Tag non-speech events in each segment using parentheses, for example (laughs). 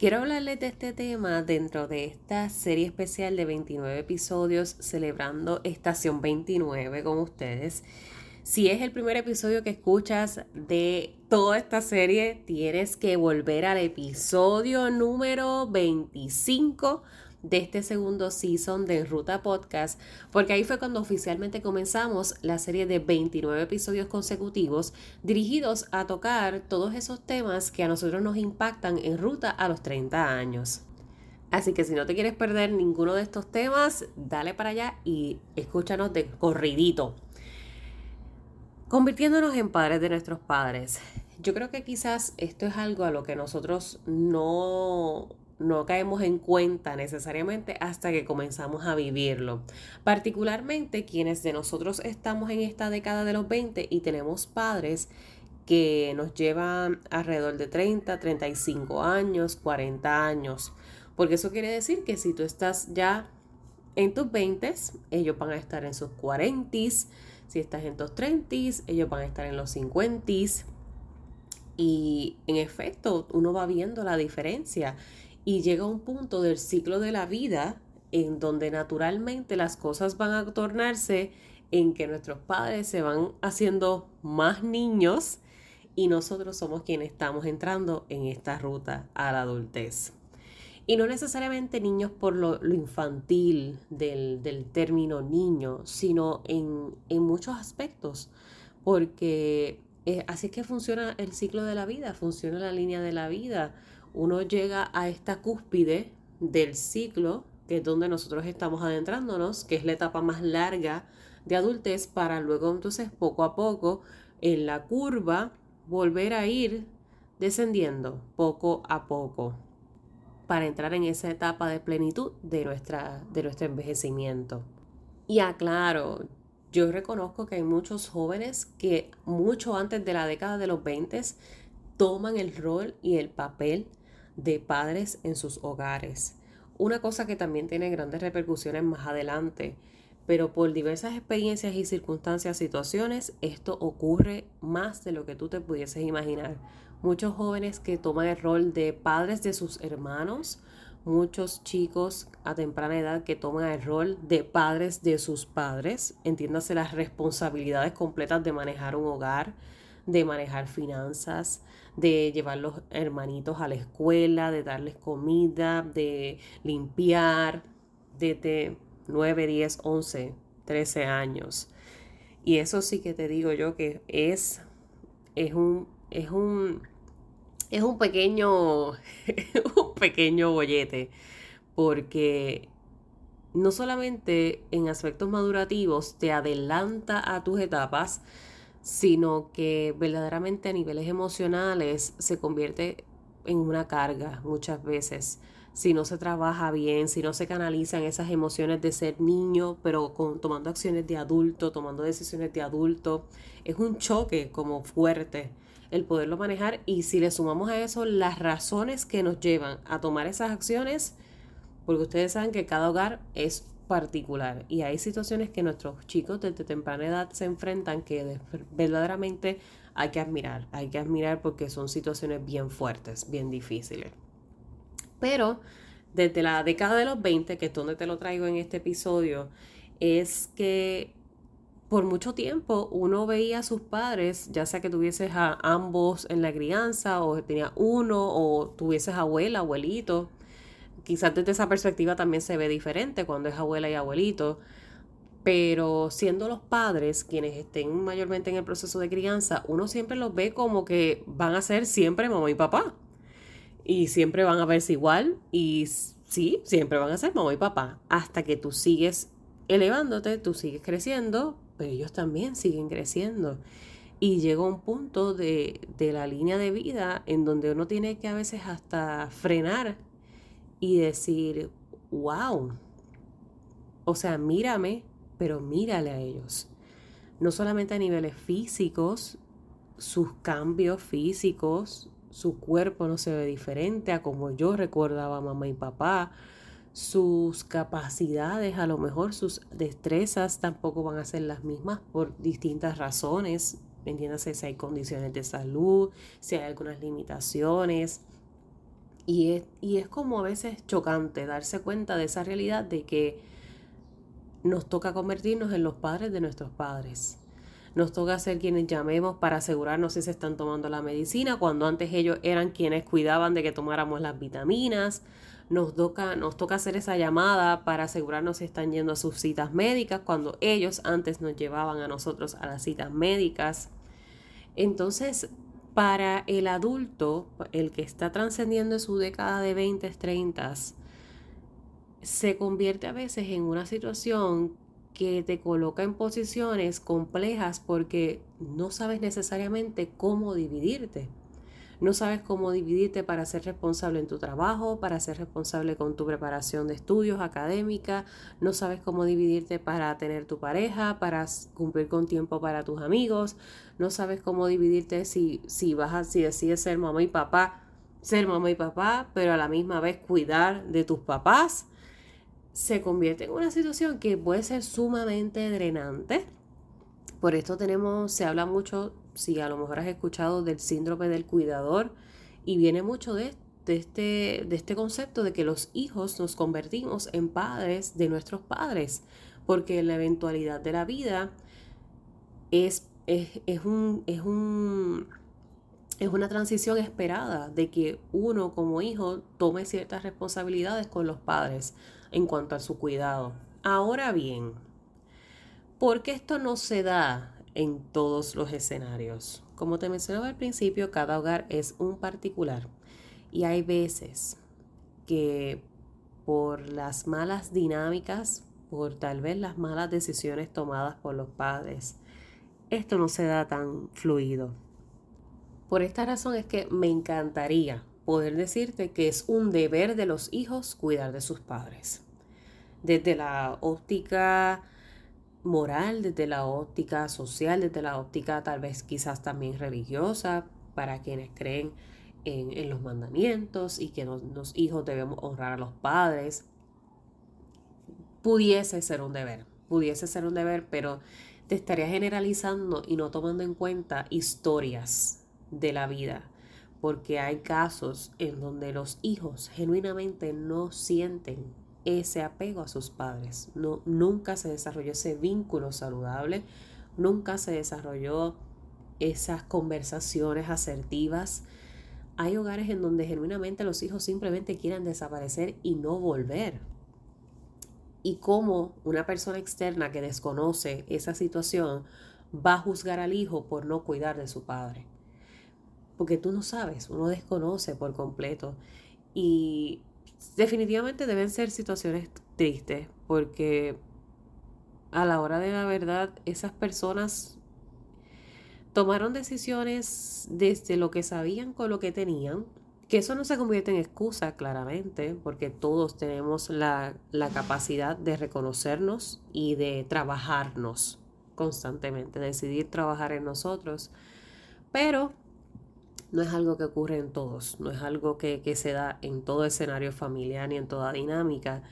Quiero hablarles de este tema dentro de esta serie especial de 29 episodios celebrando Estación 29 con ustedes. Si es el primer episodio que escuchas de toda esta serie, tienes que volver al episodio número 25 de este segundo season de Ruta Podcast, porque ahí fue cuando oficialmente comenzamos la serie de 29 episodios consecutivos dirigidos a tocar todos esos temas que a nosotros nos impactan en ruta a los 30 años. Así que si no te quieres perder ninguno de estos temas, dale para allá y escúchanos de corridito. Convirtiéndonos en padres de nuestros padres. Yo creo que quizás esto es algo a lo que nosotros no no caemos en cuenta necesariamente hasta que comenzamos a vivirlo. Particularmente quienes de nosotros estamos en esta década de los 20 y tenemos padres que nos llevan alrededor de 30, 35 años, 40 años. Porque eso quiere decir que si tú estás ya en tus 20, ellos van a estar en sus 40, si estás en tus 30, ellos van a estar en los 50. Y en efecto, uno va viendo la diferencia y llega un punto del ciclo de la vida en donde naturalmente las cosas van a tornarse en que nuestros padres se van haciendo más niños y nosotros somos quienes estamos entrando en esta ruta a la adultez. Y no necesariamente niños por lo, infantil del, término niño, sino en, muchos aspectos, porque eh, así es que funciona el ciclo de la vida, funciona la línea de la vida uno llega a esta cúspide del ciclo, que es donde nosotros estamos adentrándonos, que es la etapa más larga de adultez, para luego entonces poco a poco en la curva volver a ir descendiendo poco a poco para entrar en esa etapa de plenitud de, nuestra, de nuestro envejecimiento. Y aclaro, yo reconozco que hay muchos jóvenes que mucho antes de la década de los 20 toman el rol y el papel de padres en sus hogares. Una cosa que también tiene grandes repercusiones más adelante, pero por diversas experiencias y circunstancias, situaciones, esto ocurre más de lo que tú te pudieses imaginar. Muchos jóvenes que toman el rol de padres de sus hermanos, muchos chicos a temprana edad que toman el rol de padres de sus padres, entiéndase las responsabilidades completas de manejar un hogar, de manejar finanzas, de llevar los hermanitos a la escuela, de darles comida, de limpiar, desde 9, 10, 11, 13 años. Y eso sí que te digo yo que es, es un, es un, es un pequeño, (laughs) un pequeño bollete, porque no solamente en aspectos madurativos te adelanta a tus etapas, sino que verdaderamente a niveles emocionales se convierte en una carga muchas veces. Si no se trabaja bien, si no se canalizan esas emociones de ser niño, pero con, tomando acciones de adulto, tomando decisiones de adulto, es un choque como fuerte el poderlo manejar y si le sumamos a eso las razones que nos llevan a tomar esas acciones, porque ustedes saben que cada hogar es particular. Y hay situaciones que nuestros chicos desde temprana edad se enfrentan que verdaderamente hay que admirar. Hay que admirar porque son situaciones bien fuertes, bien difíciles. Pero desde la década de los 20, que es donde te lo traigo en este episodio, es que por mucho tiempo uno veía a sus padres, ya sea que tuvieses a ambos en la crianza o tenía uno o tuvieses abuela, abuelito, quizás desde esa perspectiva también se ve diferente cuando es abuela y abuelito, pero siendo los padres quienes estén mayormente en el proceso de crianza, uno siempre los ve como que van a ser siempre mamá y papá. Y siempre van a verse igual y sí, siempre van a ser mamá y papá. Hasta que tú sigues elevándote, tú sigues creciendo, pero ellos también siguen creciendo. Y llega un punto de, de la línea de vida en donde uno tiene que a veces hasta frenar y decir, wow, O sea, mírame, pero mírale a ellos. No solamente a niveles físicos, sus cambios físicos, su cuerpo no se ve diferente a como yo recordaba a mamá y papá, sus capacidades, a lo mejor sus destrezas tampoco van a ser las mismas por distintas razones. Entiéndase si hay condiciones de salud, si hay algunas limitaciones. Y es, y es como a veces chocante darse cuenta de esa realidad de que nos toca convertirnos en los padres de nuestros padres. Nos toca ser quienes llamemos para asegurarnos si se están tomando la medicina, cuando antes ellos eran quienes cuidaban de que tomáramos las vitaminas nos toca, nos toca hacer esa llamada para asegurarnos si están yendo a sus citas médicas, cuando ellos antes nos llevaban a nosotros a las citas médicas. Entonces, para el adulto, el que está trascendiendo su década de 20, 30, se convierte a veces en una situación que te coloca en posiciones complejas porque no sabes necesariamente cómo dividirte. No sabes cómo dividirte para ser responsable en tu trabajo, para ser responsable con tu preparación de estudios académica. No sabes cómo dividirte para tener tu pareja, para cumplir con tiempo para tus amigos. No sabes cómo dividirte si, si, vas a, si decides ser mamá y papá, ser mamá y papá, pero a la misma vez cuidar de tus papás. Se convierte en una situación que puede ser sumamente drenante. Por esto tenemos, se habla mucho si a lo mejor has escuchado del síndrome del cuidador y viene mucho de, este, de este concepto de que los hijos nos convertimos en padres de nuestros padres, porque en la eventualidad de la vida es, es, un, es, un, es una transición esperada de que uno como hijo tome ciertas responsabilidades con los padres en cuanto a su cuidado. Ahora bien, ¿por qué esto no se da en todos los escenarios. Como te mencionaba al principio, cada hogar es un particular y hay veces que por las malas dinámicas, por tal vez las malas decisiones tomadas por los padres, esto no se da tan fluido. Por esta razón es que me encantaría poder decirte que es un deber de los hijos cuidar de sus padres. Desde la óptica moral, desde la óptica social, desde la óptica tal vez quizás también religiosa, para quienes creen en, los mandamientos y que los hijos debemos honrar a los padres, pudiese ser un deber, pudiese ser un deber, pero te estaría generalizando y no tomando en cuenta historias de la vida, porque hay casos en donde los hijos genuinamente no sienten ese apego a sus padres. No, nunca se desarrolló ese vínculo saludable, nunca se desarrolló esas conversaciones asertivas. Hay hogares en donde genuinamente los hijos simplemente quieren desaparecer y no volver. Y cómo una persona externa que desconoce esa situación va a juzgar al hijo por no cuidar de su padre. Porque tú no sabes, uno desconoce por completo. Y definitivamente deben ser situaciones tristes porque a la hora de la verdad esas personas tomaron decisiones desde lo que sabían con lo que tenían, que eso no se convierte en excusa claramente, porque todos tenemos la, la capacidad de reconocernos y de trabajarnos constantemente, decidir trabajar en nosotros, pero no es algo que ocurre en todos, no es algo que, se da en todo escenario familiar ni en toda dinámica.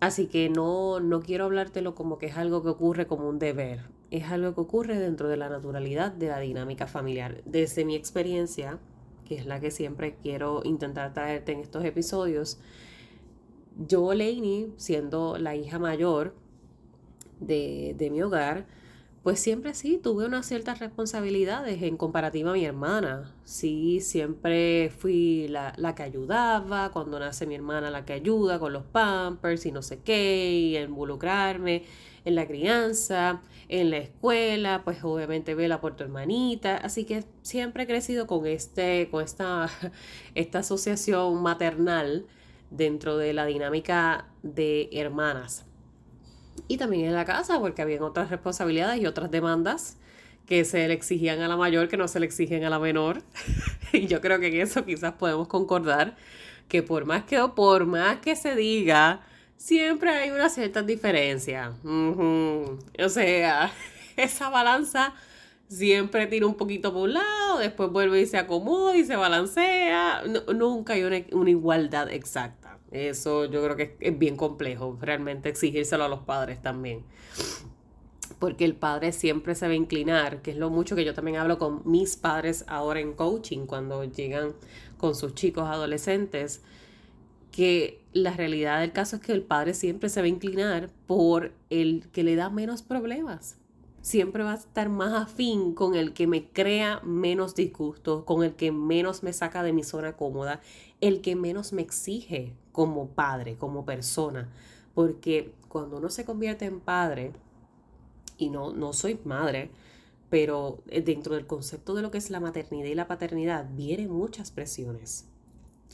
Así que no, no quiero hablártelo como que es algo que ocurre como un deber, es algo que ocurre dentro de la naturalidad de la dinámica familiar. Desde mi experiencia, que es la que siempre quiero intentar traerte en estos episodios, yo, Lainey, siendo la hija mayor de, de mi hogar, pues siempre sí, tuve unas ciertas responsabilidades en comparativa a mi hermana. Sí, siempre fui la, la, que ayudaba, cuando nace mi hermana la que ayuda con los pampers y no sé qué, y involucrarme en la crianza, en la escuela, pues obviamente vela por tu hermanita. Así que siempre he crecido con, este, con esta, (laughs) esta asociación maternal dentro de la dinámica de hermanas y también en la casa, porque habían otras responsabilidades y otras demandas que se le exigían a la mayor que no se le exigen a la menor. (laughs) y yo creo que en eso quizás podemos concordar que por más que por más que se diga siempre hay una cierta diferencia. O sea, (laughs) esa balanza siempre tira un poquito por un lado, después vuelve y se acomoda y se balancea. nunca hay una, igualdad exacta. Eso yo creo que es bien complejo, realmente exigírselo a los padres también. Porque el padre siempre se va inclinar, que es lo mucho que yo también hablo con mis padres ahora en coaching, cuando llegan con sus chicos adolescentes, que la realidad del caso es que el padre siempre se va inclinar por el que le da menos problemas siempre va a estar más afín con el que me crea menos disgusto, con el que menos me saca de mi zona cómoda, el que menos me exige como padre, como persona. Porque cuando uno se convierte en padre, y no, no soy madre, pero eh, dentro del concepto de lo que es la maternidad y la paternidad, vienen muchas presiones.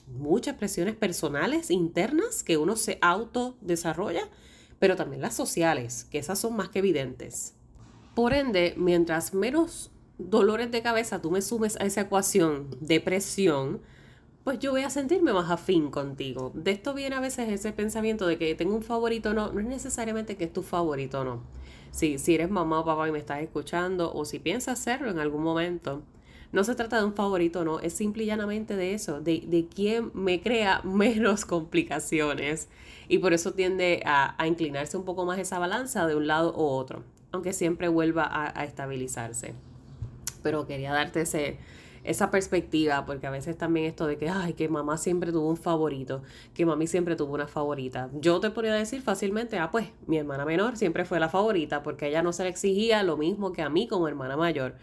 Muchas presiones personales, internas, que uno se autodesarrolla, pero también las sociales, que esas son más que evidentes. Por ende, mientras menos dolores de cabeza tú me sumes a esa ecuación de presión, pues yo voy a sentirme más afín contigo. De esto viene a veces ese pensamiento de que tengo un favorito o no. No es necesariamente que es tu favorito o no. Si, si eres mamá o papá y me estás escuchando, o si piensas hacerlo en algún momento, no se trata de un favorito no. Es simple y llanamente de eso, de, de quién me crea (laughs) menos complicaciones. Y por eso tiende a, a inclinarse un poco más esa balanza de un lado u otro aunque siempre vuelva a, estabilizarse. Pero quería darte ese, esa perspectiva, porque a veces también esto de que, ay, que mamá siempre tuvo un favorito, que mami siempre tuvo una favorita. Yo te podría decir fácilmente, ah, pues mi hermana menor siempre fue la favorita, porque ella no se le exigía lo mismo que a mí como hermana mayor.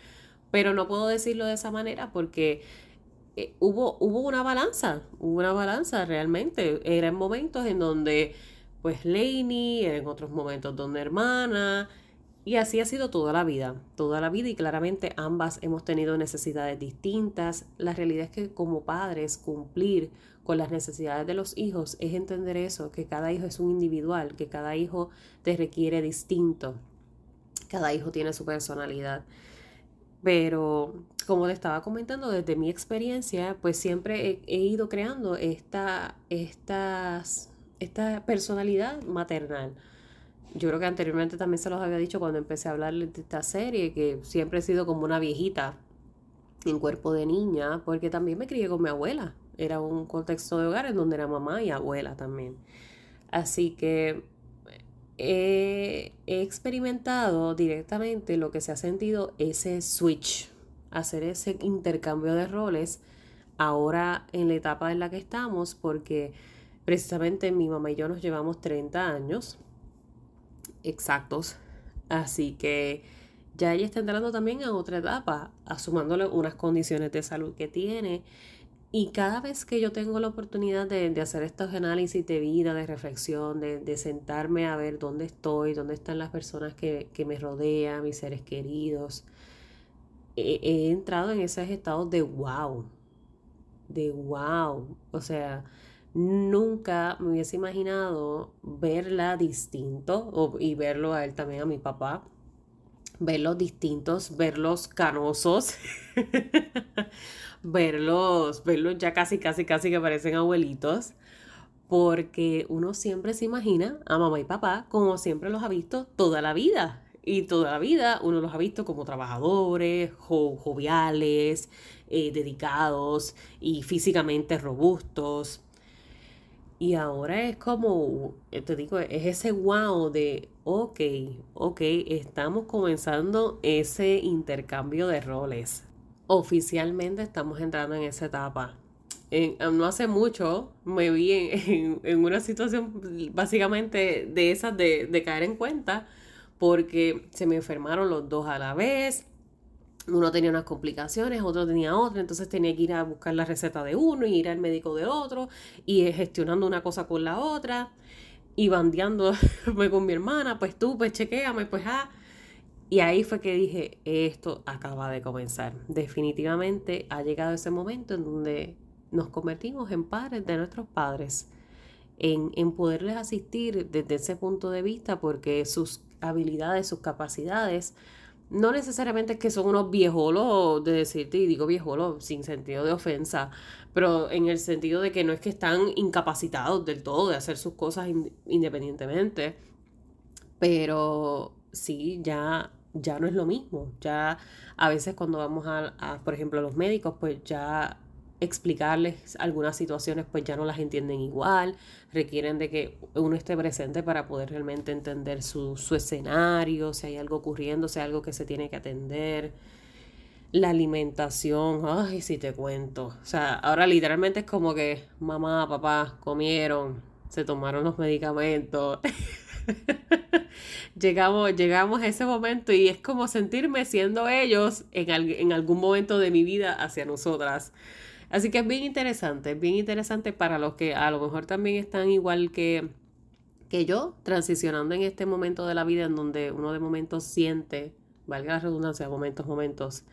Pero no puedo decirlo de esa manera porque eh, hubo, hubo una balanza, hubo una balanza realmente. Era en momentos en donde, pues, Lainey, en otros momentos donde hermana, y así ha sido toda la vida, toda la vida y claramente ambas hemos tenido necesidades distintas. La realidad es que como padres cumplir con las necesidades de los hijos es entender eso, que cada hijo es un individual, que cada hijo te requiere distinto, cada hijo tiene su personalidad. Pero como le estaba comentando, desde mi experiencia, pues siempre he, ido creando esta, estas, esta personalidad maternal yo creo que anteriormente también se los había dicho cuando empecé a hablar de esta serie, que siempre he sido como una viejita en cuerpo de niña, porque también me crié con mi abuela. Era un contexto de hogar en donde era mamá y abuela también. Así que he, he experimentado directamente lo que se ha sentido ese switch, hacer ese intercambio de roles ahora en la etapa en la que estamos, porque precisamente mi mamá y yo nos llevamos 30 años exactos. Así que ya ella está entrando también a otra etapa, asumándole unas condiciones de salud que tiene. Y cada vez que yo tengo la oportunidad de, hacer estos análisis de vida, de reflexión, de, sentarme a ver dónde estoy, dónde están las personas que, me rodean, mis seres queridos, he, he entrado en esos estados de wow, de wow. O sea, nunca me hubiese imaginado verla distinto y verlo a él también, a mi papá, verlos distintos, verlos canosos, (laughs) verlos, verlos ya casi, casi, casi que parecen abuelitos, porque uno siempre se imagina a mamá y papá como siempre los ha visto toda la vida. Y toda la vida uno los ha visto como trabajadores, joviales, eh, dedicados y físicamente robustos. Y ahora es como, eh, te digo, es ese wow de, ok, ok, estamos comenzando ese intercambio de roles. Oficialmente estamos entrando en esa etapa. no hace mucho me vi en, (laughs) una situación básicamente de esas de caer en cuenta porque se me enfermaron los dos a la vez, uno tenía unas complicaciones, otro tenía otra, entonces tenía que ir a buscar la receta de uno y ir al médico de otro y gestionando una cosa con la otra y bandeándome (laughs) con mi hermana, pues tú, pues chequéame, pues ah. Y ahí fue que dije, esto acaba de comenzar. Definitivamente ha llegado ese momento en donde nos convertimos en padres de nuestros padres, en, en poderles asistir desde ese punto de vista porque sus habilidades, sus capacidades, no necesariamente que son unos viejolos de decirte, y digo viejolos sin sentido de ofensa, pero en el sentido de que no es que están incapacitados del todo de hacer sus cosas independientemente, pero sí, ya, ya no es lo mismo, ya a veces cuando vamos a, por ejemplo, a los médicos, pues ya explicarles algunas situaciones pues ya no las entienden igual, requieren de que uno esté presente para poder realmente entender su, su escenario, si hay algo ocurriendo, si hay algo que se tiene que atender. La alimentación, ay, si te cuento. O sea, ahora literalmente es como que mamá, papá comieron, se tomaron los medicamentos. (laughs) llegamos, llegamos a ese momento y es como sentirme siendo ellos en, en algún momento de mi vida hacia nosotras. Así que es bien interesante, es bien interesante para los que a lo mejor también están igual que, que yo, transicionando en este momento de la vida en donde uno de momentos siente, valga la redundancia, momentos, momentos,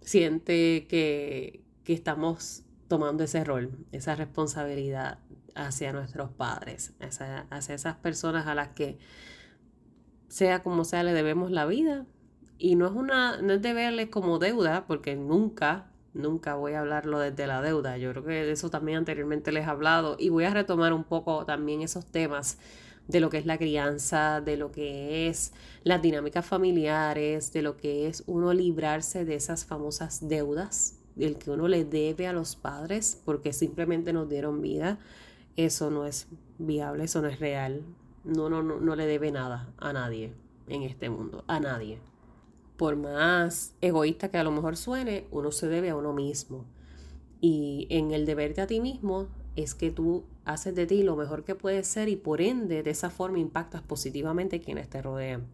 siente que, que estamos tomando ese rol, esa responsabilidad hacia nuestros padres, hacia, hacia esas personas a las que sea como sea le debemos la vida. Y no es una, no es de verles como deuda, porque nunca nunca voy a hablarlo desde la deuda. Yo creo que de eso también anteriormente les he hablado y voy a retomar un poco también esos temas de lo que es la crianza, de lo que es las dinámicas familiares, de lo que es uno librarse de esas famosas deudas, del que uno le debe a los padres porque simplemente nos dieron vida. Eso no es viable, eso no es real. No, no, no, no le debe nada a nadie en este mundo, a nadie por más egoísta que a lo mejor suene, uno se debe a uno mismo. Y en el deberte a ti mismo es que tú haces de ti lo mejor que puedes ser y por ende de esa forma impactas positivamente a quienes te rodean.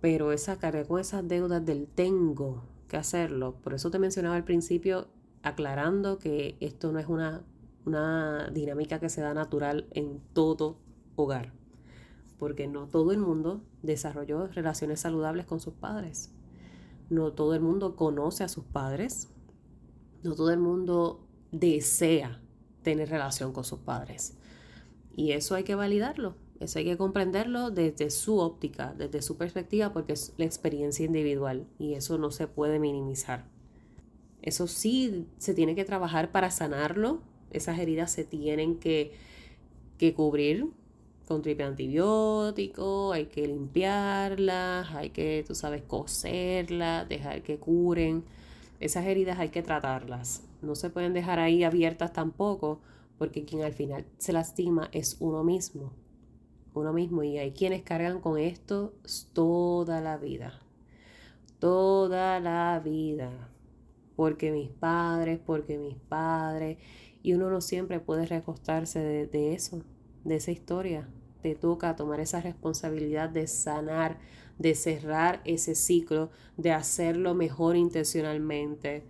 Pero esa carga con esas deudas del tengo que hacerlo, por eso te mencionaba al principio aclarando que esto no es una, una dinámica que se da natural en todo hogar porque no todo el mundo desarrolló relaciones saludables con sus padres. No todo el mundo conoce a sus padres. No todo el mundo desea tener relación con sus padres. Y eso hay que validarlo, eso hay que comprenderlo desde su óptica, desde su perspectiva, porque es la experiencia individual y eso no se puede minimizar. Eso sí se tiene que trabajar para sanarlo, esas heridas se tienen que, que cubrir con triple antibiótico, hay que limpiarlas, hay que, tú sabes, coserlas, dejar que curen. Esas heridas hay que tratarlas. No se pueden dejar ahí abiertas tampoco, porque quien al final se lastima es uno mismo. Uno mismo. Y hay quienes cargan con esto toda la vida. Toda la vida. Porque mis padres, porque mis padres. Y uno no siempre puede recostarse de, de eso de esa historia. Te toca tomar esa responsabilidad de sanar, de cerrar ese ciclo, de hacerlo mejor intencionalmente.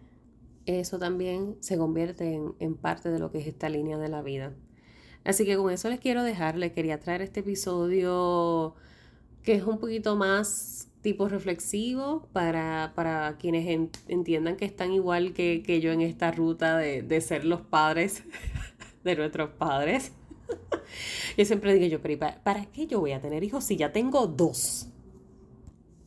Eso también se convierte en, parte de lo que es esta línea de la vida. Así que con eso les quiero dejar, les quería traer este episodio que es un poquito más tipo reflexivo para, para quienes entiendan que están igual que, yo en esta ruta de, de ser los padres (laughs) de nuestros padres. (laughs) yo siempre digo yo, pero ¿para, qué yo voy a tener hijos si ya tengo dos?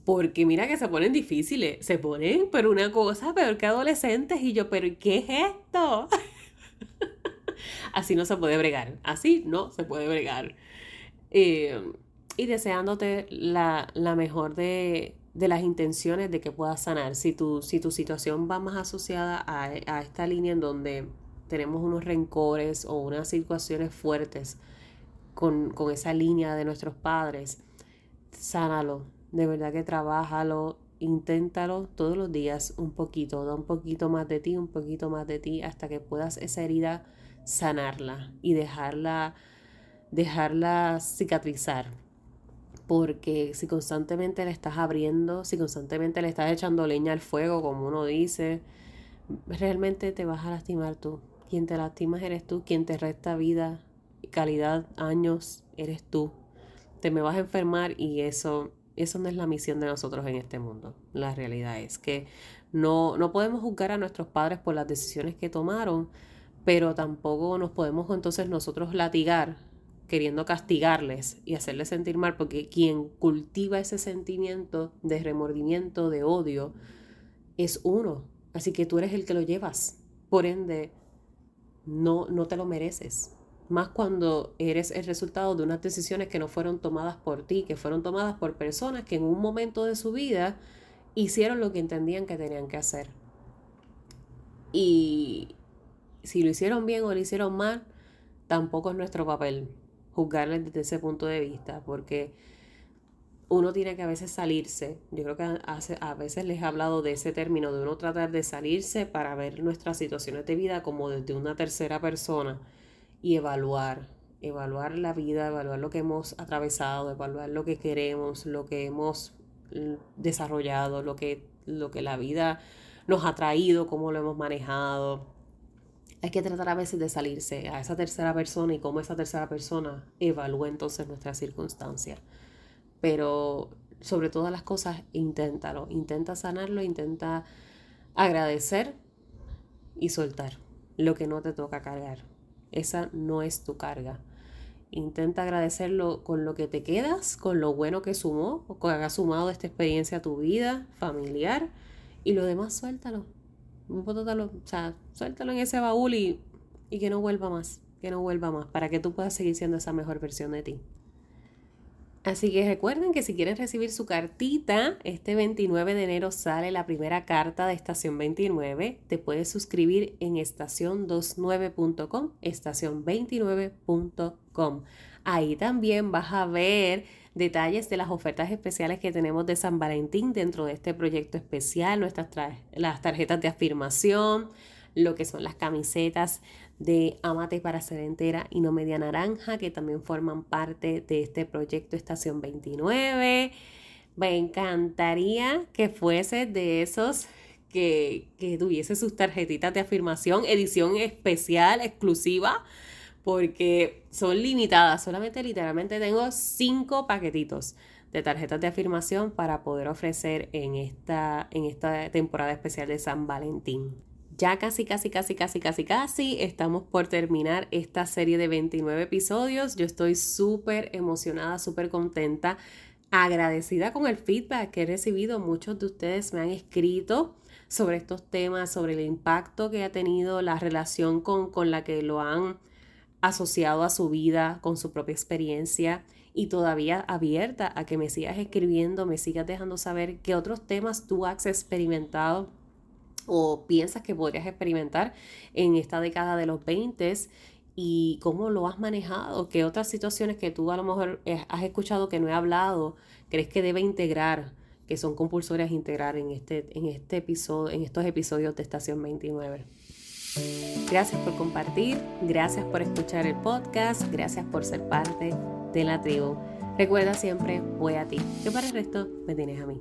Porque mira que se ponen difíciles, se ponen, pero una cosa peor que adolescentes y yo, pero ¿qué es esto? (laughs) así no se puede bregar, así no se puede bregar. Eh, y deseándote la, mejor de, las intenciones de que puedas sanar. Si tu, si tu situación va más asociada a, a esta línea en donde tenemos unos rencores o unas situaciones fuertes con, esa línea de nuestros padres, sánalo, de verdad que trabájalo, inténtalo todos los días un poquito, da un poquito más de ti, un poquito más de ti, hasta que puedas esa herida sanarla y dejarla, dejarla cicatrizar. Porque si constantemente le estás abriendo, si constantemente le estás echando leña al fuego, como uno dice, realmente te vas a lastimar tú. Quien te lastimas eres tú, quien te resta vida, calidad, años, eres tú. Te me vas a enfermar y eso, eso no es la misión de nosotros en este mundo. La realidad es que no, no podemos juzgar a nuestros padres por las decisiones que tomaron, pero tampoco nos podemos entonces nosotros latigar queriendo castigarles y hacerles sentir mal, porque quien cultiva ese sentimiento de remordimiento, de odio, es uno. Así que tú eres el que lo llevas. Por ende, no, no te lo mereces. Más cuando eres el resultado de unas decisiones que no fueron tomadas por ti, que fueron tomadas por personas que en un momento de su vida hicieron lo que entendían que tenían que hacer. Y si lo hicieron bien o lo hicieron mal, tampoco es nuestro papel juzgarles desde ese punto de vista, porque uno tiene que a veces salirse. Yo creo que a, veces les he hablado de ese término, de uno tratar de salirse para ver nuestras situaciones de vida como desde una tercera persona y evaluar, evaluar la vida, evaluar lo que hemos atravesado, evaluar lo que queremos, lo que hemos mm, desarrollado, lo que, lo que la vida nos ha traído, cómo lo hemos manejado. Hay que tratar a veces de salirse a esa tercera persona y cómo esa tercera persona evalúa entonces nuestras circunstancias pero sobre todas las cosas, inténtalo, intenta sanarlo, intenta agradecer y soltar lo que no te toca cargar. Esa no es tu carga. Intenta agradecerlo con lo que te quedas, con lo bueno que sumó o que haga sumado esta experiencia a tu vida familiar y lo demás suéltalo. O sea, suéltalo en ese baúl y, y que no vuelva más, que no vuelva más, para que tú puedas seguir siendo esa mejor versión de ti. Así que recuerden que si quieren recibir su cartita, este 29 de enero sale la primera carta de Estación 29. Te puedes suscribir en estación29.com, estación29.com. Ahí también vas a ver detalles de las ofertas especiales que tenemos de San Valentín dentro de este proyecto especial, nuestras las tarjetas de afirmación, lo que son las camisetas de Amate para ser entera y no media naranja, que también forman parte de este proyecto Estación 29. Me encantaría que fuese de esos que, que tuviese sus tarjetitas de afirmación, edición especial, exclusiva, porque son limitadas. Solamente literalmente tengo cinco paquetitos de tarjetas de afirmación para poder ofrecer en esta, en esta temporada especial de San Valentín. Ya casi, casi, casi, casi, casi, casi estamos por terminar esta serie de 29 episodios. Yo estoy súper emocionada, súper contenta, agradecida con el feedback que he recibido. Muchos de ustedes me han escrito sobre estos temas, sobre el impacto que ha tenido la relación con, con la que lo han asociado a su vida, con su propia experiencia y todavía abierta a que me sigas escribiendo, me sigas dejando saber qué otros temas tú has experimentado o piensas que podrías experimentar en esta década de los 20 y cómo lo has manejado, qué otras situaciones que tú a lo mejor eh, has escuchado que no he hablado, crees que debe integrar, que son compulsorias integrar en este, en este episodio, en estos episodios de Estación 29. Gracias por compartir, gracias por escuchar el podcast, gracias por ser parte de la tribu. Recuerda siempre, voy a ti, que para el resto me tienes a mí.